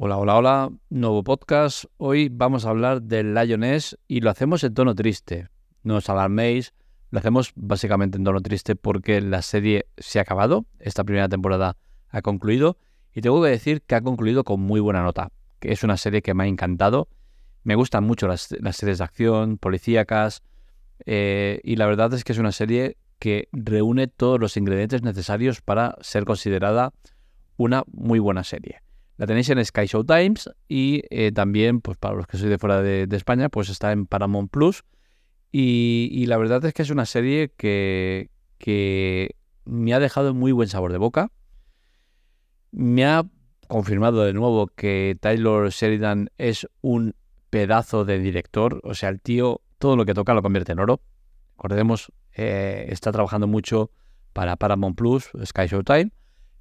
Hola, hola, hola, nuevo podcast. Hoy vamos a hablar del Lioness y lo hacemos en tono triste. No os alarméis, lo hacemos básicamente en tono triste porque la serie se ha acabado, esta primera temporada ha concluido y tengo que decir que ha concluido con muy buena nota, que es una serie que me ha encantado. Me gustan mucho las, series de acción, policíacas eh, y la verdad es que es una serie que reúne todos los ingredientes necesarios para ser considerada una muy buena serie. La tenéis en Sky Show Times y eh, también, pues para los que sois de fuera de, España, pues está en Paramount Plus. Y, la verdad es que es una serie que, que me ha dejado muy buen sabor de boca. Me ha confirmado de nuevo que Taylor Sheridan es un pedazo de director. O sea, el tío todo lo que toca lo convierte en oro. Recordemos, eh, está trabajando mucho para Paramount Plus, Sky Showtime.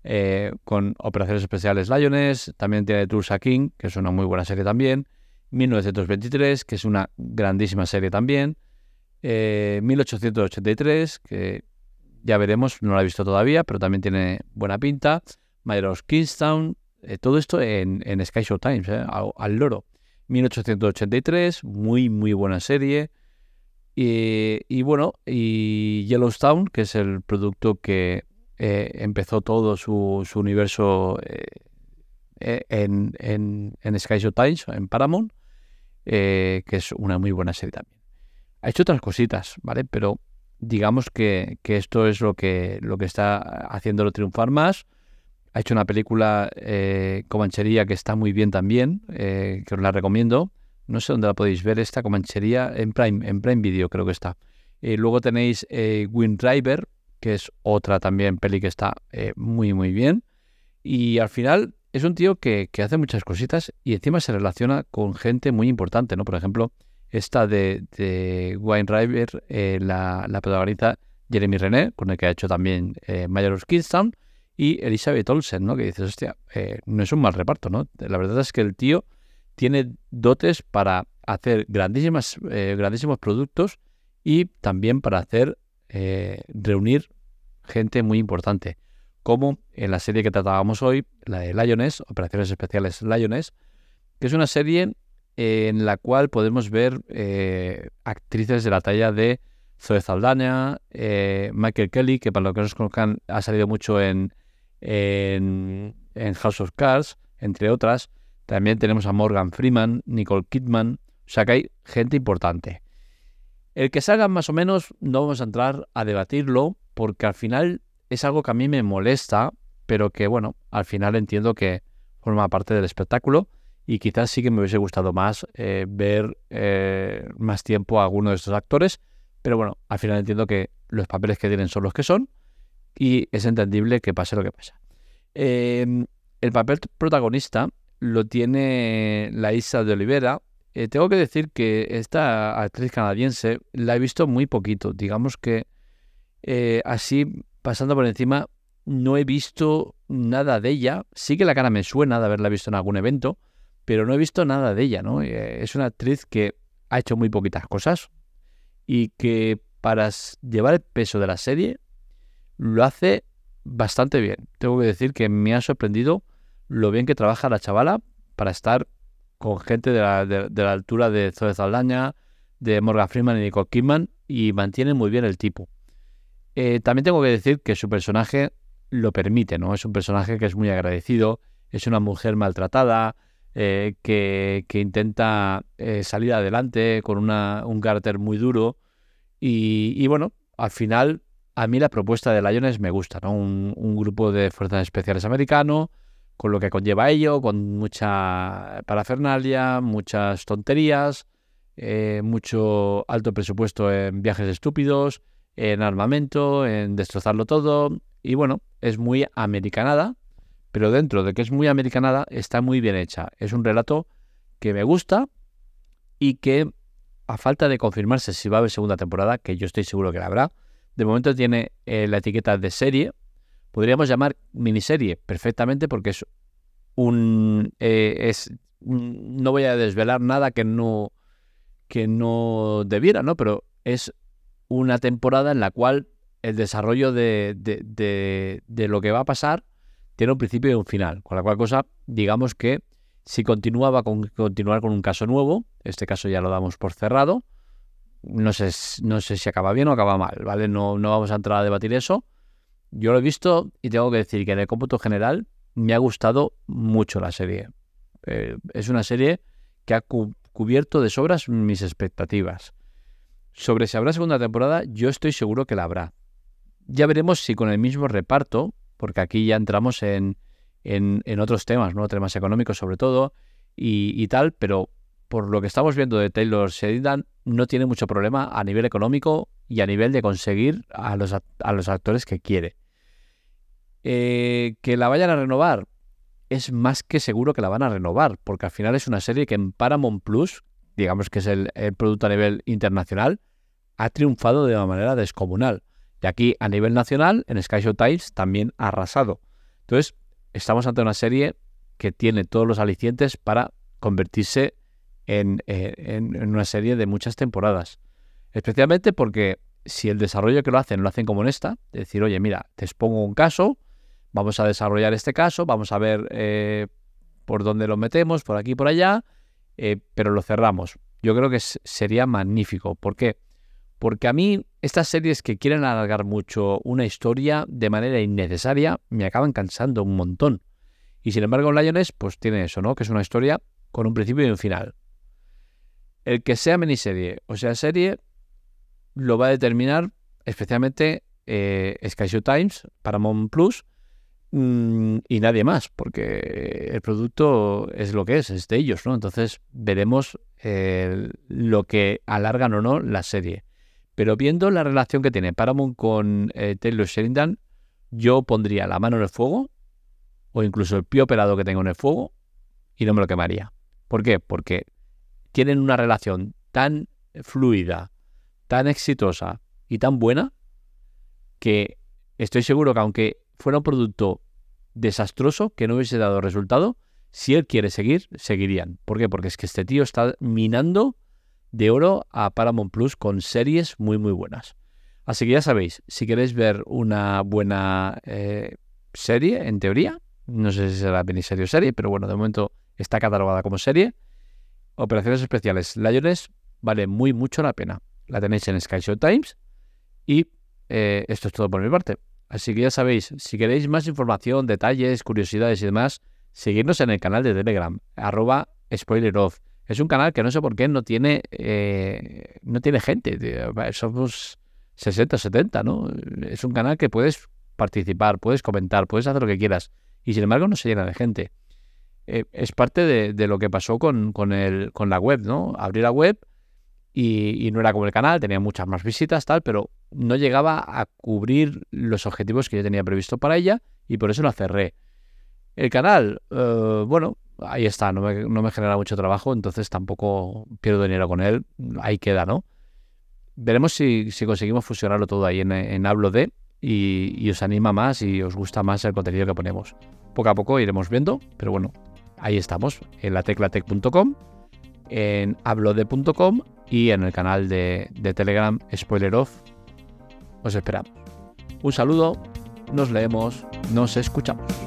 Eh, con Operaciones Especiales Lioness, también tiene Tulsa King, que es una muy buena serie también, 1923, que es una grandísima serie también, 1883, eh, que ya veremos, no la he visto todavía, pero también tiene buena pinta, of Kingstown, eh, todo esto en, Sky Show Times, al, al, loro. 1883, muy, muy buena serie. Y, y, bueno, y Yellowstone, que es el producto que eh, empezó todo su, universo eh, eh, en, en, Sky Show Times, en Paramount, que es una muy buena serie también. Ha hecho otras cositas, ¿vale? Pero digamos que, esto es lo que, lo que está haciéndolo triunfar más. Ha hecho una película Comanchería que está muy bien también, que os la recomiendo. No sé dónde la podéis ver esta Comanchería, en Prime, en Prime Video creo que está. luego tenéis Wind Driver, que es otra también peli que está eh, muy, muy bien. Y al final es un tío que, hace muchas cositas y encima se relaciona con gente muy importante, ¿no? Por ejemplo, esta de, de Wine River, eh, la, la, protagoniza Jeremy René, con el que ha hecho también eh, Mayor of Kingstown, y Elizabeth Olsen, ¿no? Que dices, hostia, no es un mal reparto, ¿no? La verdad es que el tío tiene dotes para hacer grandísimas, grandísimos productos y también para hacer eh, reunir gente muy importante, como en la serie que tratábamos hoy, la de Lioness, Operaciones Especiales Lioness, que es una serie en la cual podemos ver eh, actrices de la talla de Zoe Saldaña, eh, Michael Kelly, que para los que nos conozcan ha salido mucho en, en, House of Cards, entre otras. También tenemos a Morgan Freeman, Nicole Kidman, o sea que hay gente importante. El que salgan más o menos no vamos a entrar a debatirlo porque al final es algo que a mí me molesta, pero que bueno, al final entiendo que forma parte del espectáculo y quizás sí que me hubiese gustado más eh, ver eh, más tiempo a alguno de estos actores, pero bueno, al final entiendo que los papeles que tienen son los que son y es entendible que pase lo que pasa. Em, el papel protagonista lo tiene la Isa de Olivera, eh, tengo que decir que esta actriz canadiense la he visto muy poquito. Digamos que eh, así, pasando por encima, no he visto nada de ella. Sí que la cara me suena de haberla visto en algún evento, pero no he visto nada de ella, ¿no? Eh, es una actriz que ha hecho muy poquitas cosas y que para llevar el peso de la serie lo hace bastante bien. Tengo que decir que me ha sorprendido lo bien que trabaja la chavala para estar con gente de la, de, la altura de Zoe Saldaña, de Morgan Freeman y Nicole Kidman, y mantiene muy bien el tipo. Eh, también tengo que decir que su personaje lo permite, ¿no? Es un personaje que es muy agradecido, es una mujer maltratada, eh, que, intenta eh, salir adelante con una, un carácter muy duro. Y, bueno, al final, a mí la propuesta de Lions me gusta, ¿no? Un, un grupo de fuerzas especiales americano con lo que conlleva ello, con mucha parafernalia, muchas tonterías, eh, mucho alto presupuesto en viajes estúpidos, en armamento, en destrozarlo todo. Y bueno, es muy americanada, pero dentro de que es muy americanada, está muy bien hecha. Es un relato que me gusta y que, a falta de confirmarse si va a haber segunda temporada, que yo estoy seguro que la habrá, de momento tiene eh, la etiqueta de serie, podríamos llamar miniserie perfectamente porque es un eh, es no voy a desvelar nada que no que no debiera, ¿no? Pero es una temporada en la cual el desarrollo de, de, de, lo que va a pasar tiene un principio y un final. Con la cual cosa, digamos que si continuaba con continuar con un caso nuevo. Este caso ya lo damos por cerrado. No sé, no sé si acaba bien o acaba mal, ¿vale? No, no vamos a entrar a debatir eso. Yo lo he visto y tengo que decir que en el cómputo general me ha gustado mucho la serie. Eh, es una serie que ha cubierto de sobras mis expectativas. Sobre si habrá segunda temporada, yo estoy seguro que la habrá. Ya veremos si con el mismo reparto, porque aquí ya entramos en, en, otros temas, ¿no? Temas económicos sobre todo y, tal, pero por lo que estamos viendo de Taylor Sheridan, no tiene mucho problema a nivel económico y a nivel de conseguir a los, a los actores que quiere. Eh, que la vayan a renovar, es más que seguro que la van a renovar, porque al final es una serie que en Paramount Plus, digamos que es el, producto a nivel internacional, ha triunfado de una manera descomunal. Y aquí a nivel nacional, en Sky Show Times, también ha arrasado. Entonces, estamos ante una serie que tiene todos los alicientes para convertirse en, eh, en, una serie de muchas temporadas. Especialmente porque si el desarrollo que lo hacen lo hacen como en esta, decir, oye, mira, te expongo un caso, vamos a desarrollar este caso, vamos a ver eh, por dónde lo metemos, por aquí por allá, eh, pero lo cerramos. Yo creo que sería magnífico. ¿Por qué? Porque a mí estas series que quieren alargar mucho una historia de manera innecesaria me acaban cansando un montón. Y sin embargo, Lioness pues tiene eso, ¿no? Que es una historia con un principio y un final. El que sea miniserie o sea serie lo va a determinar especialmente eh, Sky Show Times, Paramount Plus mm, y nadie más, porque el producto es lo que es, es de ellos, ¿no? Entonces veremos eh, lo que alargan o no la serie. Pero viendo la relación que tiene Paramount con eh, Taylor Sheridan, yo pondría la mano en el fuego, o incluso el pie operado que tengo en el fuego, y no me lo quemaría. ¿Por qué? Porque tienen una relación tan fluida, tan exitosa y tan buena, que estoy seguro que aunque fuera un producto desastroso, que no hubiese dado resultado, si él quiere seguir, seguirían. ¿Por qué? Porque es que este tío está minando de oro a Paramount Plus con series muy muy buenas. Así que ya sabéis, si queréis ver una buena eh, serie, en teoría, no sé si será miniserie o serie, pero bueno, de momento está catalogada como serie. Operaciones especiales Lions vale muy mucho la pena. La tenéis en Sky Show Times y eh, esto es todo por mi parte. Así que ya sabéis, si queréis más información, detalles, curiosidades y demás, seguidnos en el canal de Telegram, arroba spoileroff. Es un canal que no sé por qué no tiene, eh, no tiene gente. Somos 60, 70, ¿no? Es un canal que puedes participar, puedes comentar, puedes hacer lo que quieras. Y sin embargo no se llena de gente. Eh, es parte de, lo que pasó con, la web, ¿no? Abrí la web y, y, no era como el canal, tenía muchas más visitas, tal, pero no llegaba a cubrir los objetivos que yo tenía previsto para ella y por eso la cerré. El canal, eh, bueno, ahí está, no me, genera mucho trabajo, entonces tampoco pierdo dinero con él, ahí queda, ¿no? Veremos si, conseguimos fusionarlo todo ahí en, Hablo de y, os anima más y os gusta más el contenido que ponemos. Poco a poco iremos viendo, pero bueno, ahí estamos, en la teclatec.com, en hablode.com y en el canal de, Telegram Spoiler Off. Os esperamos. Un saludo, nos leemos, nos escuchamos.